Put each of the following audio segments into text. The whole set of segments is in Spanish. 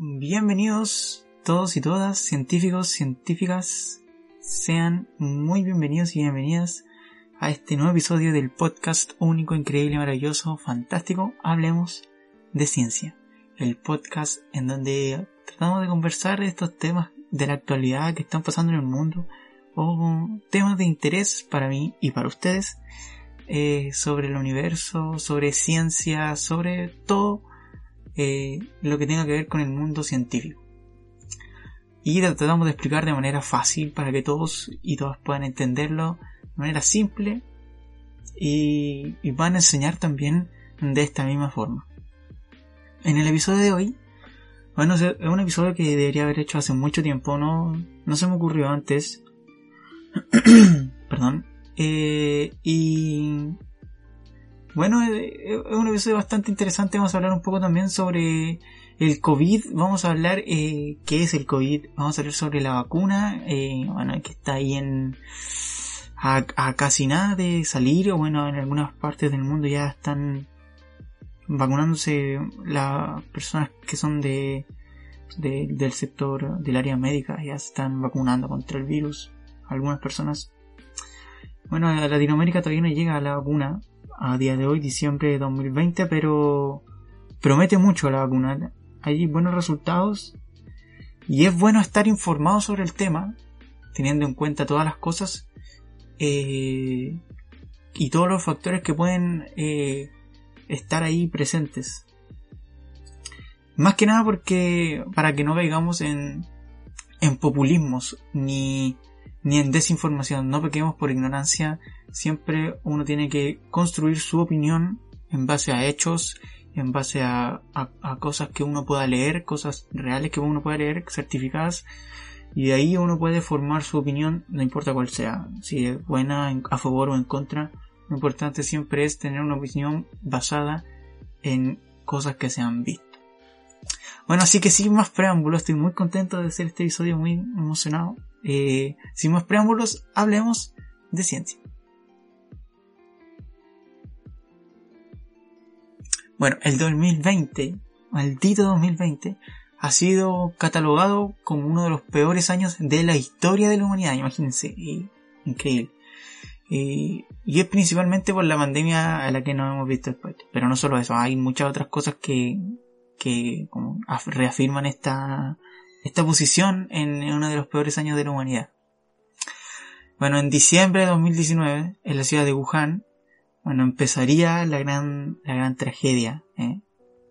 Bienvenidos todos y todas, científicos, científicas, sean muy bienvenidos y bienvenidas a este nuevo episodio del podcast único, increíble, maravilloso, fantástico, Hablemos de Ciencia. El podcast en donde tratamos de conversar estos temas de la actualidad que están pasando en el mundo o temas de interés para mí y para ustedes eh, sobre el universo, sobre ciencia, sobre todo eh, lo que tenga que ver con el mundo científico. Y tratamos de explicar de manera fácil para que todos y todas puedan entenderlo de manera simple y, y van a enseñar también de esta misma forma. En el episodio de hoy, bueno, es un episodio que debería haber hecho hace mucho tiempo, no, no se me ocurrió antes. Perdón. Eh, y bueno, eh, es un episodio bastante interesante. Vamos a hablar un poco también sobre el COVID. Vamos a hablar eh, qué es el COVID. Vamos a hablar sobre la vacuna. Eh, bueno, que está ahí en a, casi nada de salir. O bueno, en algunas partes del mundo ya están vacunándose las personas que son de, del sector del área médica. Ya se están vacunando contra el virus. Algunas personas. Bueno, a Latinoamérica todavía no llega la vacuna a día de hoy, diciembre de 2020, pero promete mucho la vacuna. Hay buenos resultados y es bueno estar informado sobre el tema, teniendo en cuenta todas las cosas eh, y todos los factores que pueden eh, estar ahí presentes. Más que nada porque para que no caigamos en, en populismos ni ni en desinformación, no pequemos por ignorancia, siempre uno tiene que construir su opinión en base a hechos, en base a, cosas que uno pueda leer, cosas reales que uno pueda leer, certificadas, y de ahí uno puede formar su opinión, no importa cuál sea, si es buena, a favor o en contra, lo importante siempre es tener una opinión basada en cosas que se han visto. Bueno, así que sin más preámbulos, estoy muy contento de hacer este episodio, muy emocionado. Eh, sin más preámbulos, hablemos de ciencia. Bueno, el 2020, maldito 2020, ha sido catalogado como uno de los peores años de la historia de la humanidad, imagínense, increíble. y es principalmente por la pandemia a la que no hemos visto después. Pero no solo eso, hay muchas otras cosas que, que reafirman esta, esta posición en uno de los peores años de la humanidad. Bueno, en diciembre de 2019, en la ciudad de Wuhan, bueno, empezaría la gran, la gran tragedia, ¿eh?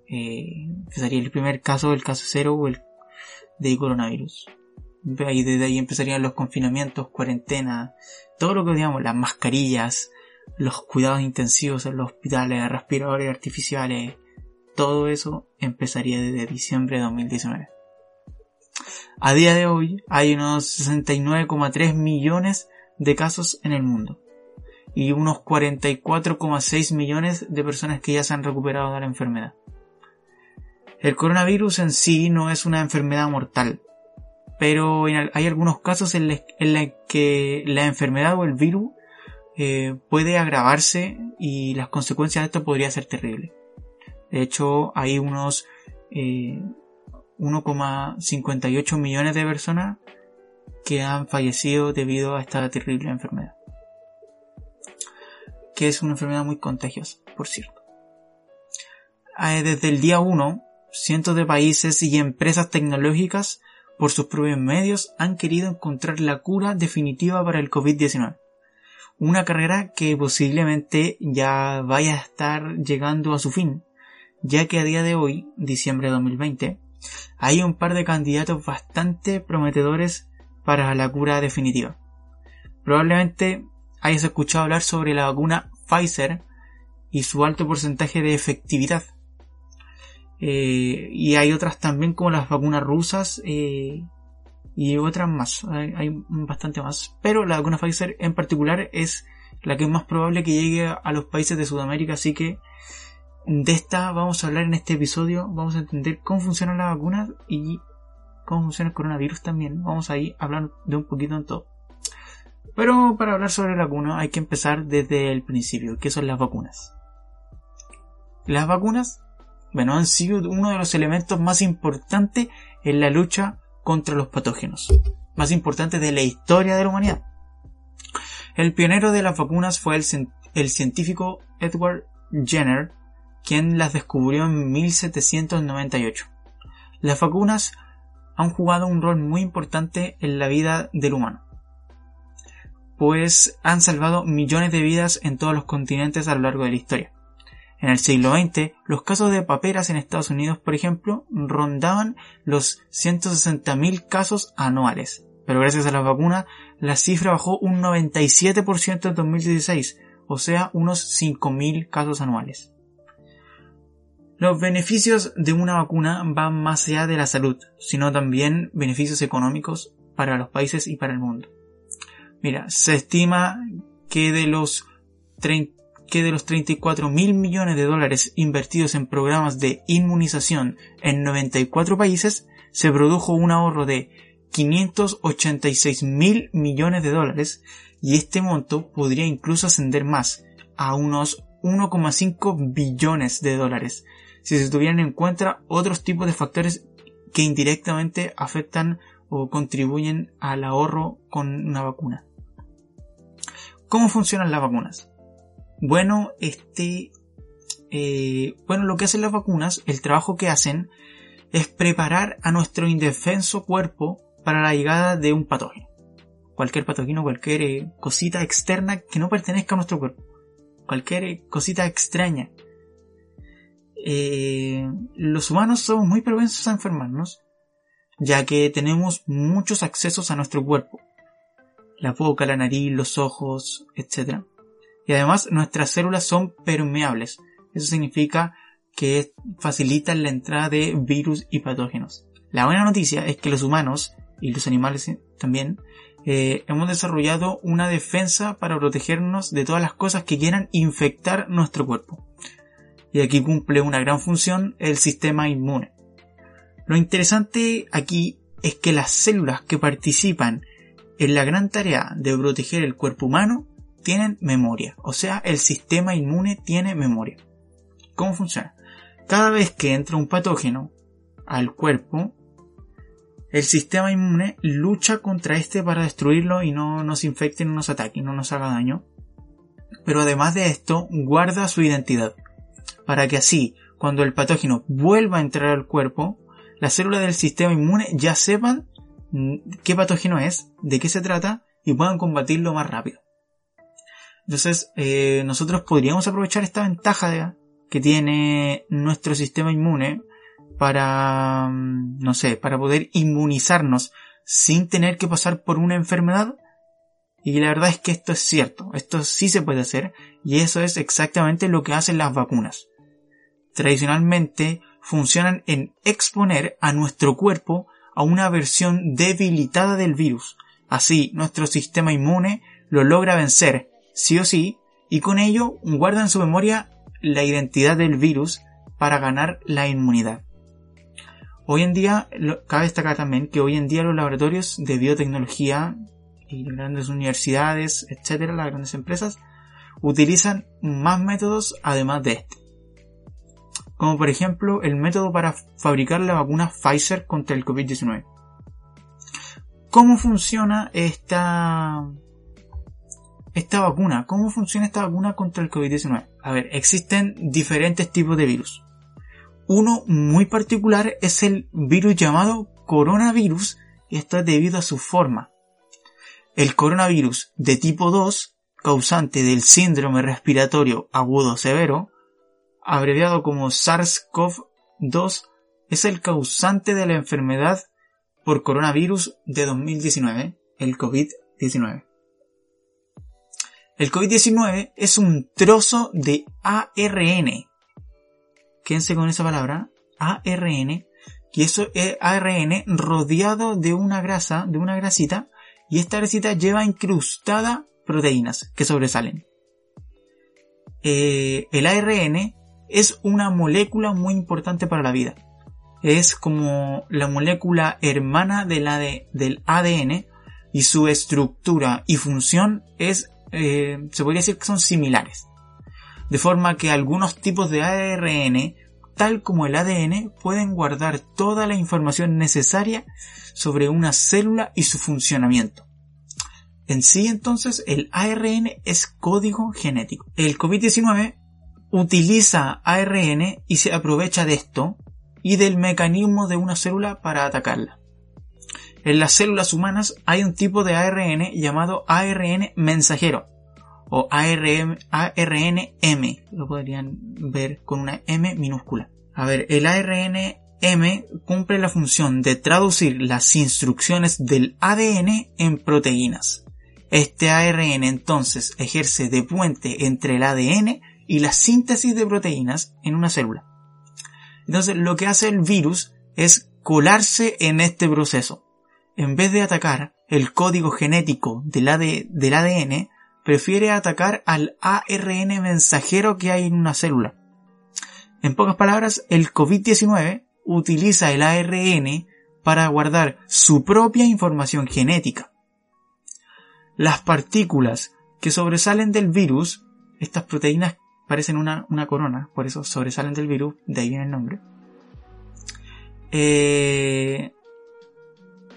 Eh, empezaría el primer caso, el caso cero o el de coronavirus. Y desde ahí empezarían los confinamientos, cuarentena, todo lo que digamos, las mascarillas, los cuidados intensivos en los hospitales, respiradores artificiales, todo eso empezaría desde diciembre de 2019. A día de hoy hay unos 69,3 millones de casos en el mundo y unos 44,6 millones de personas que ya se han recuperado de la enfermedad. El coronavirus en sí no es una enfermedad mortal, pero hay algunos casos en los que la enfermedad o el virus eh, puede agravarse y las consecuencias de esto podría ser terrible. De hecho, hay unos eh, 1,58 millones de personas que han fallecido debido a esta terrible enfermedad. Que es una enfermedad muy contagiosa, por cierto. Eh, desde el día 1, cientos de países y empresas tecnológicas por sus propios medios han querido encontrar la cura definitiva para el COVID-19. Una carrera que posiblemente ya vaya a estar llegando a su fin, ya que a día de hoy, diciembre de 2020, hay un par de candidatos bastante prometedores para la cura definitiva. Probablemente hayas escuchado hablar sobre la vacuna Pfizer, y su alto porcentaje de efectividad. Eh, y hay otras también como las vacunas rusas eh, y otras más, hay, hay, bastante más. Pero la vacuna Pfizer en particular es la que es más probable que llegue a los países de Sudamérica, así que de esta vamos a hablar en este episodio, vamos a entender cómo funcionan las vacunas y cómo funciona el coronavirus también. Vamos a ir a hablar de un poquito en todo. Pero para hablar sobre la vacuna hay que empezar desde el principio, que son las vacunas. Las vacunas, bueno, han sido uno de los elementos más importantes en la lucha contra los patógenos, más importantes de la historia de la humanidad. El pionero de las vacunas fue el científico Edward Jenner, quien las descubrió en 1798. Las vacunas han jugado un rol muy importante en la vida del humano, pues han salvado millones de vidas en todos los continentes a lo largo de la historia. En el siglo XX, los casos de paperas en Estados Unidos, por ejemplo, rondaban los 160.000 casos anuales. Pero gracias a la vacuna, la cifra bajó un 97% en 2016, o sea, unos 5.000 casos anuales. Los beneficios de una vacuna van más allá de la salud, sino también beneficios económicos para los países y para el mundo. Mira, se estima que de los, que de los 34 mil millones de dólares invertidos en programas de inmunización en 94 países, se produjo un ahorro de 586 mil millones de dólares y este monto podría incluso ascender más a unos 1,5 billones de dólares si se tuvieran en cuenta otros tipos de factores que indirectamente afectan o contribuyen al ahorro con una vacuna. ¿Cómo funcionan las vacunas? Bueno, este, eh, bueno, lo que hacen las vacunas, el trabajo que hacen es preparar a nuestro indefenso cuerpo para la llegada de un patógeno. Cualquier patógeno, cualquier eh, cosita externa que no pertenezca a nuestro cuerpo. Cualquier eh, cosita extraña eh, los humanos somos muy propensos a enfermarnos, ya que tenemos muchos accesos a nuestro cuerpo. La boca, la nariz, los ojos, etc. Y además nuestras células son permeables. Eso significa que facilitan la entrada de virus y patógenos. La buena noticia es que los humanos, y los animales también, eh, hemos desarrollado una defensa para protegernos de todas las cosas que quieran infectar nuestro cuerpo y aquí cumple una gran función el sistema inmune. Lo interesante aquí es que las células que participan en la gran tarea de proteger el cuerpo humano tienen memoria, o sea, el sistema inmune tiene memoria. ¿Cómo funciona? Cada vez que entra un patógeno al cuerpo, el sistema inmune lucha contra este para destruirlo y no nos infecte, no nos ataque, no nos haga daño. Pero además de esto, guarda su identidad para que así, cuando el patógeno vuelva a entrar al cuerpo, las células del sistema inmune ya sepan mm, qué patógeno es, de qué se trata y puedan combatirlo más rápido. Entonces, eh, nosotros podríamos aprovechar esta ventaja que tiene nuestro sistema inmune para, mm, no sé, para poder inmunizarnos sin tener que pasar por una enfermedad. Y la verdad es que esto es cierto, esto sí se puede hacer y eso es exactamente lo que hacen las vacunas tradicionalmente funcionan en exponer a nuestro cuerpo a una versión debilitada del virus. Así, nuestro sistema inmune lo logra vencer, sí o sí, y con ello guarda en su memoria la identidad del virus para ganar la inmunidad. Hoy en día, cabe destacar también que hoy en día los laboratorios de biotecnología y grandes universidades, etcétera, las grandes empresas, utilizan más métodos además de este como por ejemplo el método para fabricar la vacuna Pfizer contra el COVID-19. ¿Cómo funciona esta, esta vacuna? ¿Cómo funciona esta vacuna contra el COVID-19? A ver, existen diferentes tipos de virus. Uno muy particular es el virus llamado coronavirus y esto es debido a su forma. El coronavirus de tipo 2, causante del síndrome respiratorio agudo severo, abreviado como SARS-CoV-2, es el causante de la enfermedad por coronavirus de 2019, el COVID-19. El COVID-19 es un trozo de ARN. Quédense con esa palabra, ARN, y eso es ARN rodeado de una grasa, de una grasita, y esta grasita lleva incrustada proteínas que sobresalen. Eh, el ARN es una molécula muy importante para la vida. Es como la molécula hermana de la del ADN y su estructura y función es, eh, se podría decir que son similares. De forma que algunos tipos de ARN, tal como el ADN, pueden guardar toda la información necesaria sobre una célula y su funcionamiento. En sí, entonces, el ARN es código genético. El COVID-19 utiliza ARN y se aprovecha de esto y del mecanismo de una célula para atacarla. En las células humanas hay un tipo de ARN llamado ARN mensajero o ARN, ARNM. Lo podrían ver con una M minúscula. A ver, el ARN M cumple la función de traducir las instrucciones del ADN en proteínas. Este ARN entonces ejerce de puente entre el ADN y la síntesis de proteínas en una célula. Entonces lo que hace el virus es colarse en este proceso. En vez de atacar el código genético del, ADN, prefiere atacar al ARN mensajero que hay en una célula. En pocas palabras, el COVID-19 utiliza el ARN para guardar su propia información genética. Las partículas que sobresalen del virus, estas proteínas parecen una, corona, por eso sobresalen del virus, de ahí viene el nombre. Eh,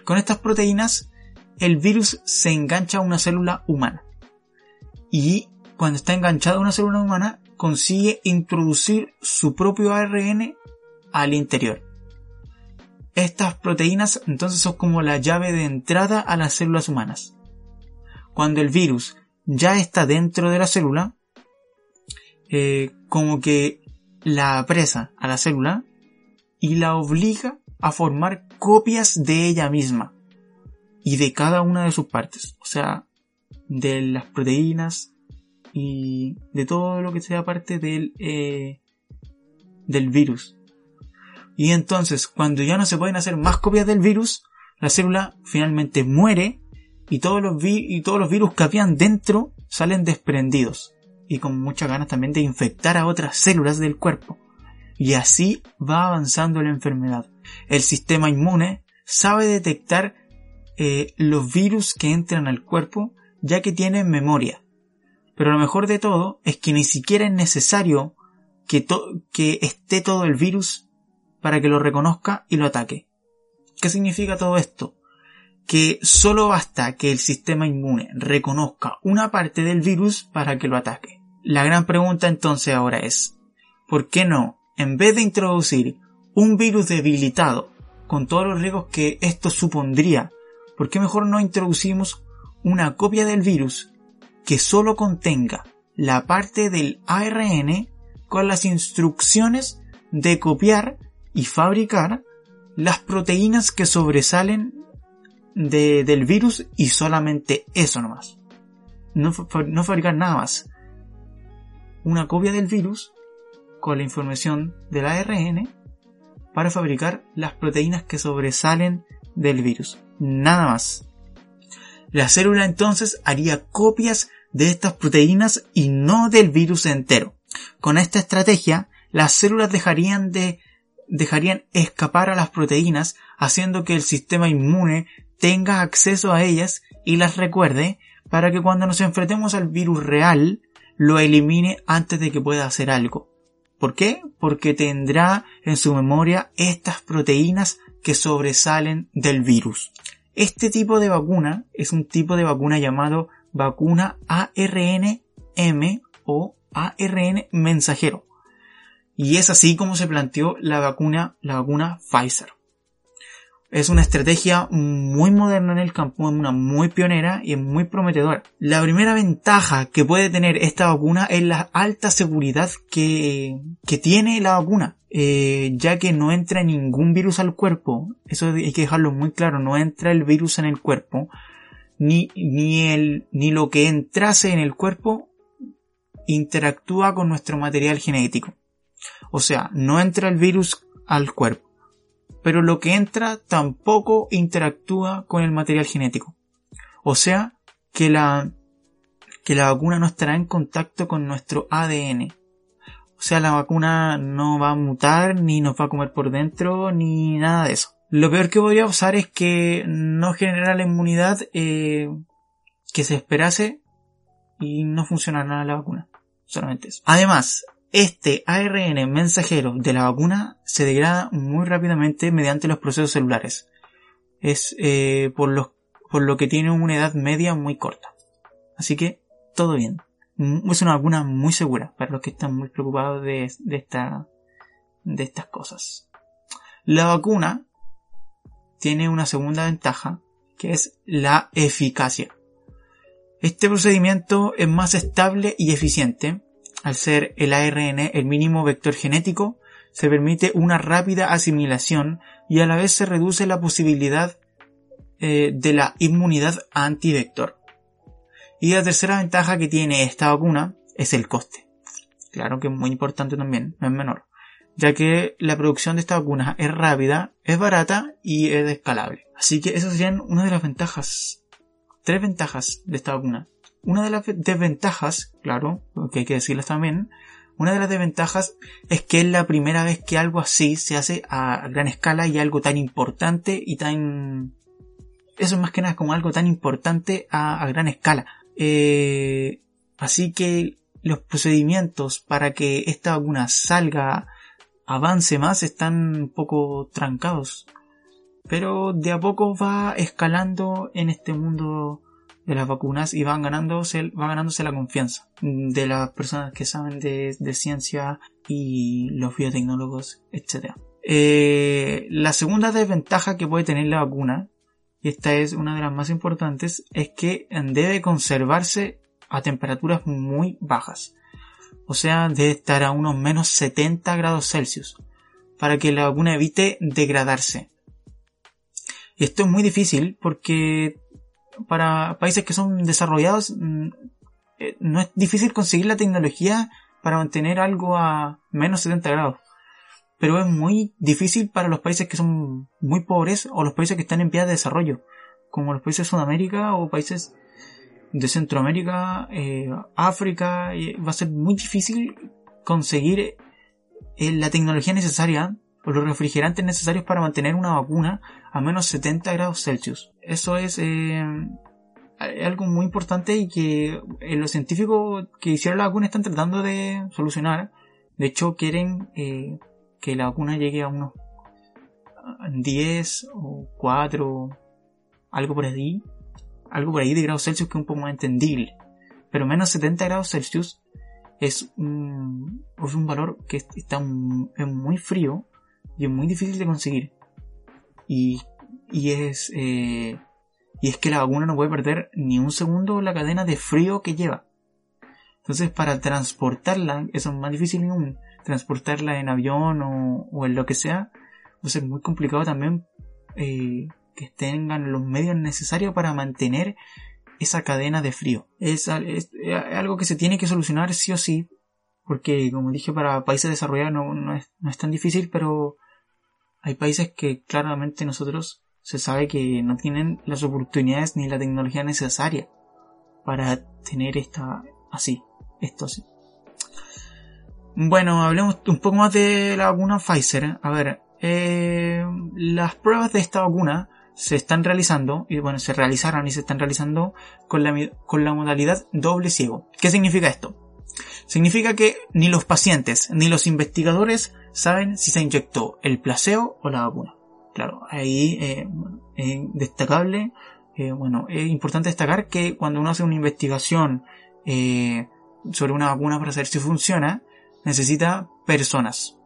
con estas proteínas, el virus se engancha a una célula humana. Y cuando está enganchado a una célula humana, consigue introducir su propio ARN al interior. Estas proteínas entonces son como la llave de entrada a las células humanas cuando el virus ya está dentro de la célula, eh, como que la apresa a la célula y la obliga a formar copias de ella misma y de cada una de sus partes, o sea, de las proteínas y de todo lo que sea parte del, eh, del virus. Y entonces, cuando ya no se pueden hacer más copias del virus, la célula finalmente muere y todos los, y todos los virus que habían dentro salen desprendidos y con muchas ganas también de infectar a otras células del cuerpo. Y así va avanzando la enfermedad. El sistema inmune sabe detectar eh, los virus que entran al cuerpo ya que tienen memoria. Pero lo mejor de todo es que ni siquiera es necesario que, que esté todo el virus para que lo reconozca y lo ataque. ¿Qué significa todo esto? que solo basta que el sistema inmune reconozca una parte del virus para que lo ataque. La gran pregunta entonces ahora es, ¿por qué no, en vez de introducir un virus debilitado, con todos los riesgos que esto supondría, ¿por qué mejor no introducimos una copia del virus que solo contenga la parte del ARN con las instrucciones de copiar y fabricar las proteínas que sobresalen del virus y solamente eso nomás. No, no fabricar nada más. Una copia del virus con la información del ARN para fabricar las proteínas que sobresalen del virus. Nada más. La célula entonces haría copias de estas proteínas y no del virus entero. Con esta estrategia, las células dejarían de dejarían escapar a las proteínas, haciendo que el sistema inmune tenga acceso a ellas y las recuerde para que cuando nos enfrentemos al virus real lo elimine antes de que pueda hacer algo. ¿Por qué? Porque tendrá en su memoria estas proteínas que sobresalen del virus. Este tipo de vacuna es un tipo de vacuna llamado vacuna ARN-M o ARN mensajero. Y es así como se planteó la vacuna, la vacuna Pfizer. Es una estrategia muy moderna en el campo, una muy pionera y muy prometedora. La primera ventaja que puede tener esta vacuna es la alta seguridad que, que tiene la vacuna. Eh, ya que no entra ningún virus al cuerpo, eso hay que dejarlo muy claro, no entra el virus en el cuerpo, ni, ni, el, ni lo que entrase en el cuerpo interactúa con nuestro material genético. O sea, no entra el virus al cuerpo, pero lo que entra tampoco interactúa con el material genético. O sea, que la, que la vacuna no estará en contacto con nuestro ADN. O sea, la vacuna no va a mutar, ni nos va a comer por dentro, ni nada de eso. Lo peor que podría pasar es que no genera la inmunidad eh, que se esperase y no funcionará la vacuna. Solamente eso. Además, este ARN mensajero de la vacuna se degrada muy rápidamente mediante los procesos celulares. Es eh, por, lo, por lo que tiene una edad media muy corta. Así que todo bien. Mm, es una vacuna muy segura para los que están muy preocupados de, esta, de estas cosas. La vacuna tiene una segunda ventaja que es la eficacia. Este procedimiento es más estable y eficiente. Al ser el ARN el mínimo vector genético, se permite una rápida asimilación y a la vez se reduce la posibilidad eh, de la inmunidad antivector. Y la tercera ventaja que tiene esta vacuna es el coste. Claro que es muy importante también, no es menor, ya que la producción de esta vacuna es rápida, es barata y es escalable. Así que esas serían una de las ventajas, tres ventajas de esta vacuna. Una de las desventajas, claro, que hay que decirles también, una de las desventajas es que es la primera vez que algo así se hace a gran escala y algo tan importante y tan... Eso es más que nada como algo tan importante a gran escala. Eh, así que los procedimientos para que esta vacuna salga, avance más, están un poco trancados. Pero de a poco va escalando en este mundo de las vacunas y van ganándose, va ganándose la confianza de las personas que saben de, ciencia y los biotecnólogos, etc. Eh, la segunda desventaja que puede tener la vacuna y esta es una de las más importantes, es que debe conservarse a temperaturas muy bajas. O sea, debe estar a unos menos 70 grados Celsius para que la vacuna evite degradarse. Y esto es muy difícil porque para países que son desarrollados mm, eh, no es difícil conseguir la tecnología para mantener algo a menos 70 grados. Pero es muy difícil para los países que son muy pobres o los países que están en vías de desarrollo, como los países de Sudamérica o países de Centroamérica, eh, África, va a ser muy difícil conseguir eh, la tecnología necesaria los refrigerantes necesarios para mantener una vacuna a menos 70 grados Celsius. Eso es eh, algo muy importante y que los científicos que hicieron la vacuna están tratando de solucionar. De hecho, quieren que la vacuna llegue a unos 10 o 4, algo por ahí, algo por ahí de grados Celsius que es un poco más entendible. Pero menos 70 grados Celsius es un valor que está muy frío y es muy difícil de conseguir. Y, y es, eh, y es que la vacuna no puede perder ni un segundo la cadena de frío que lleva. Entonces, para transportarla, eso es más difícil aún transportarla en avión o, en lo que sea, a ser muy complicado también eh, que tengan los medios necesarios para mantener esa cadena de frío. Es, algo que se tiene que solucionar sí o sí, porque como dije, para países desarrollados no, es, no es tan difícil, pero hay países que claramente nosotros se sabe que no tienen las oportunidades ni la tecnología necesaria para tener esta así, esto así. Bueno, hablemos un poco más de la vacuna Pfizer. A ver, eh, las pruebas de esta vacuna se están realizando, y bueno, se realizaron y se están realizando con la, con la modalidad doble ciego. ¿Qué significa esto? Significa que ni los pacientes ni los investigadores saben si se inyectó el placebo o la vacuna. Claro, ahí eh, es destacable, eh, bueno, es importante destacar que cuando uno hace una investigación eh, sobre una vacuna para saber si funciona, necesita personas.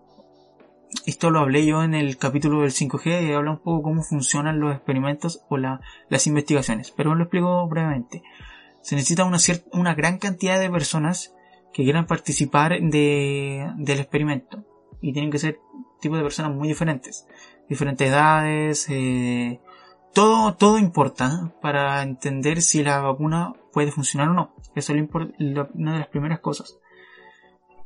Esto lo hablé yo en el capítulo del 5G y habla un poco cómo funcionan los experimentos o las investigaciones, pero lo explico brevemente. Se necesita una, una gran cantidad de personas que quieran participar de, del experimento y tienen que ser tipos de personas muy diferentes, diferentes edades, eh, todo, todo importa para entender si la vacuna puede funcionar o no. Eso es una de las primeras cosas.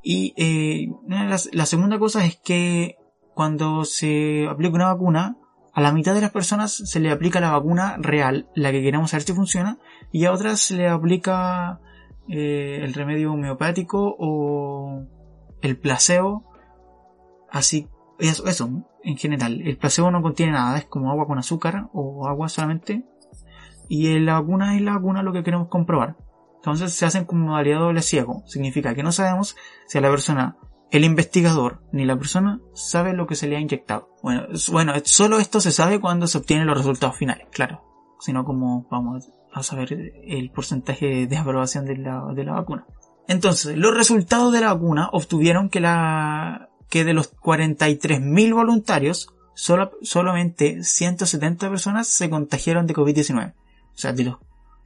Y eh, la, segunda cosa es que cuando se aplica una vacuna, a la mitad de las personas se le aplica la vacuna real, la que queremos saber si funciona, y a otras se le aplica eh, el remedio homeopático o el placebo. Así, eso, eso, en general. El placebo no contiene nada, es como agua con azúcar o agua solamente. Y la vacuna es la vacuna lo que queremos comprobar. Entonces se hacen como modalidad doble ciego. Significa que no sabemos si a la persona, el investigador, ni la persona sabe lo que se le ha inyectado. Bueno, bueno, solo esto se sabe cuando se obtienen los resultados finales, claro. Sino como vamos a saber el porcentaje de aprobación de la, de la vacuna. Entonces, los resultados de la vacuna obtuvieron que la, que de los 43.000 voluntarios, solo, solamente 170 personas se contagiaron de COVID-19. O sea, de los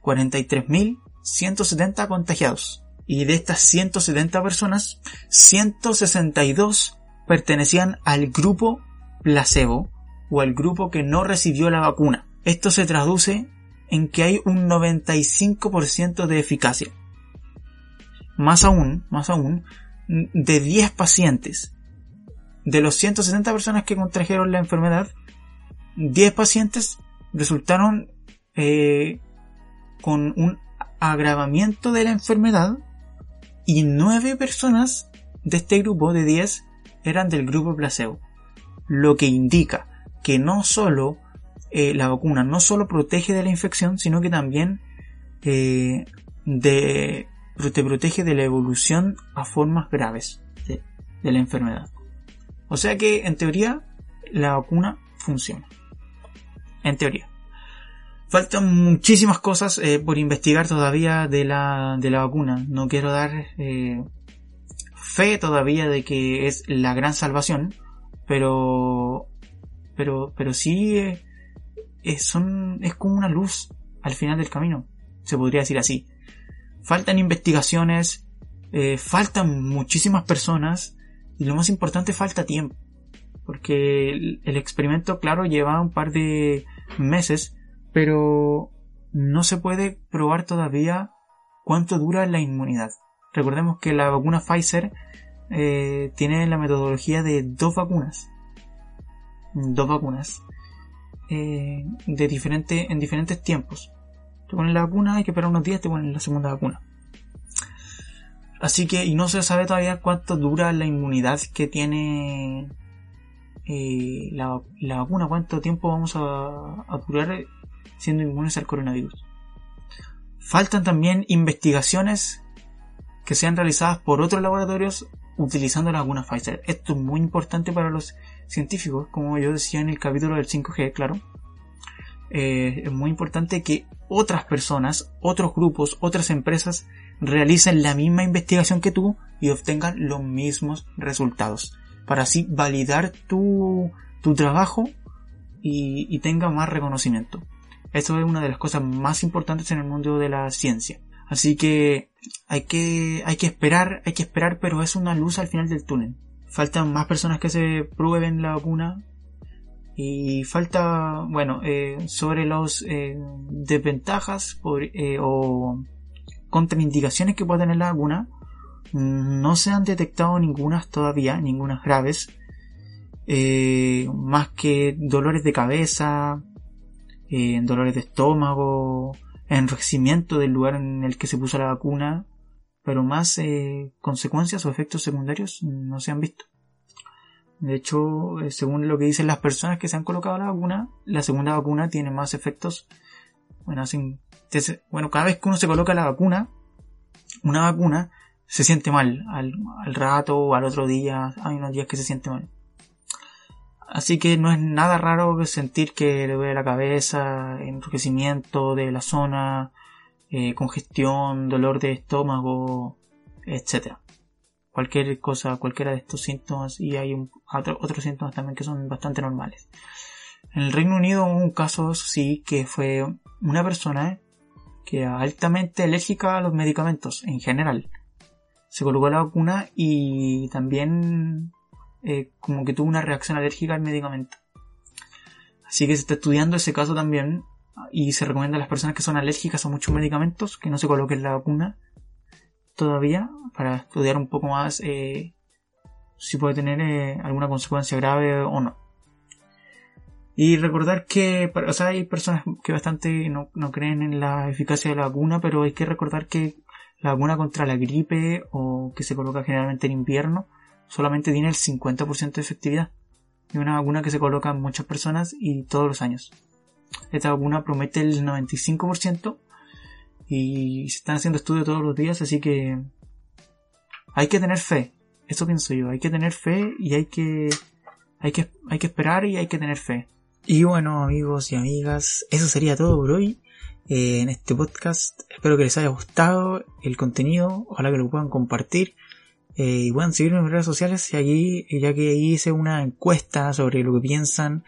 43.000 170 contagiados. Y de estas 170 personas, 162 pertenecían al grupo placebo o al grupo que no recibió la vacuna. Esto se traduce en que hay un 95% de eficacia. Más aún, más aún, de 10 pacientes, de los 170 personas que contrajeron la enfermedad, 10 pacientes resultaron eh, con un agravamiento de la enfermedad y nueve personas de este grupo de 10 eran del grupo placebo. Lo que indica que no solo eh, la vacuna no solo protege de la infección, sino que también eh, te protege de la evolución a formas graves de, la enfermedad. O sea que en teoría la vacuna funciona. En teoría. Faltan muchísimas cosas eh, por investigar todavía de la, de la vacuna. No quiero dar fe todavía de que es la gran salvación, pero, pero, pero sí es, son, es como una luz al final del camino, se podría decir así. Faltan investigaciones, faltan muchísimas personas y lo más importante falta tiempo, porque el experimento, claro, lleva un par de meses pero no se puede probar todavía cuánto dura la inmunidad. Recordemos que la vacuna Pfizer eh, tiene la metodología de dos vacunas. Dos vacunas. Eh, de diferente, en diferentes tiempos. Te ponen la vacuna, hay que esperar unos días, te ponen la segunda vacuna. Así que, y no se sabe todavía cuánto dura la inmunidad que tiene eh, la, vacuna, cuánto tiempo vamos a, a durar siendo inmunes al coronavirus. Faltan también investigaciones que sean realizadas por otros laboratorios utilizando vacuna Pfizer. Esto es muy importante para los científicos, como yo decía en el capítulo del 5G, claro. Eh, es muy importante que otras personas, otros grupos, otras empresas realicen la misma investigación que tú y obtengan los mismos resultados. Para así validar tu, tu trabajo y, y tenga más reconocimiento. Esto es una de las cosas más importantes en el mundo de la ciencia. Así que hay que, hay que esperar, hay que esperar, pero es una luz al final del túnel. Faltan más personas que se prueben la vacuna. Y falta, bueno, eh, sobre los eh, desventajas eh, o contraindicaciones que puede tener la vacuna, no se han detectado ninguna todavía, ninguna graves. más que dolores de cabeza, dolores de estómago, enrojecimiento del lugar en el que se puso la vacuna, pero más eh, consecuencias o efectos secundarios no se han visto. De hecho, eh, según lo que dicen las personas que se han colocado la vacuna, la segunda vacuna tiene más efectos. Bueno, bueno cada vez que uno se coloca la vacuna, una vacuna, se siente mal al, al rato o al otro día, hay unos días que se siente mal. Así que no es nada raro sentir que le duele la cabeza, enrojecimiento de la zona, eh, congestión, dolor de estómago, etc. Cualquier cosa, cualquiera de estos síntomas y hay otros síntomas también que son bastante normales. En el Reino Unido hubo un caso, sí, que fue una persona que era altamente alérgica a los medicamentos en general. Se colocó la vacuna y también eh, como que tuvo una reacción alérgica al medicamento. Así que se está estudiando ese caso también y se recomienda a las personas que son alérgicas a muchos medicamentos que no se coloquen la vacuna todavía para estudiar un poco más eh, si puede tener eh, alguna consecuencia grave o no. Y recordar que, o sea, hay personas que bastante no, no creen en la eficacia de la vacuna, pero hay que recordar que la vacuna contra la gripe o que se coloca generalmente en invierno solamente tiene el 50% de efectividad. Es una vacuna que se coloca en muchas personas y todos los años. Esta vacuna promete el 95% y se están haciendo estudios todos los días, así que hay que tener fe. Eso pienso yo. Hay que tener fe y hay que, hay que, hay que esperar y hay que tener fe. Y bueno, amigos y amigas, eso sería todo por hoy. Eh, en este podcast. Espero que les haya gustado el contenido. Ojalá que lo puedan compartir. Eh, y puedan seguirme en mis redes sociales. Y aquí, ya que ahí hice una encuesta sobre lo que piensan.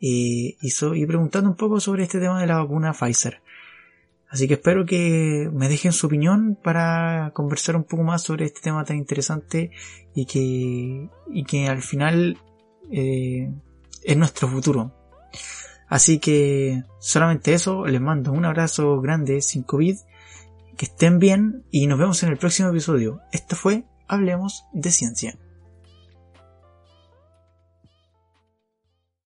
Eh, y, y preguntando un poco sobre este tema de la vacuna Pfizer. Así que espero que me dejen su opinión para conversar un poco más sobre este tema tan interesante y que, y que al final eh, es nuestro futuro. Así que solamente eso, les mando un abrazo grande sin COVID, que estén bien y nos vemos en el próximo episodio. Esto fue Hablemos de Ciencia.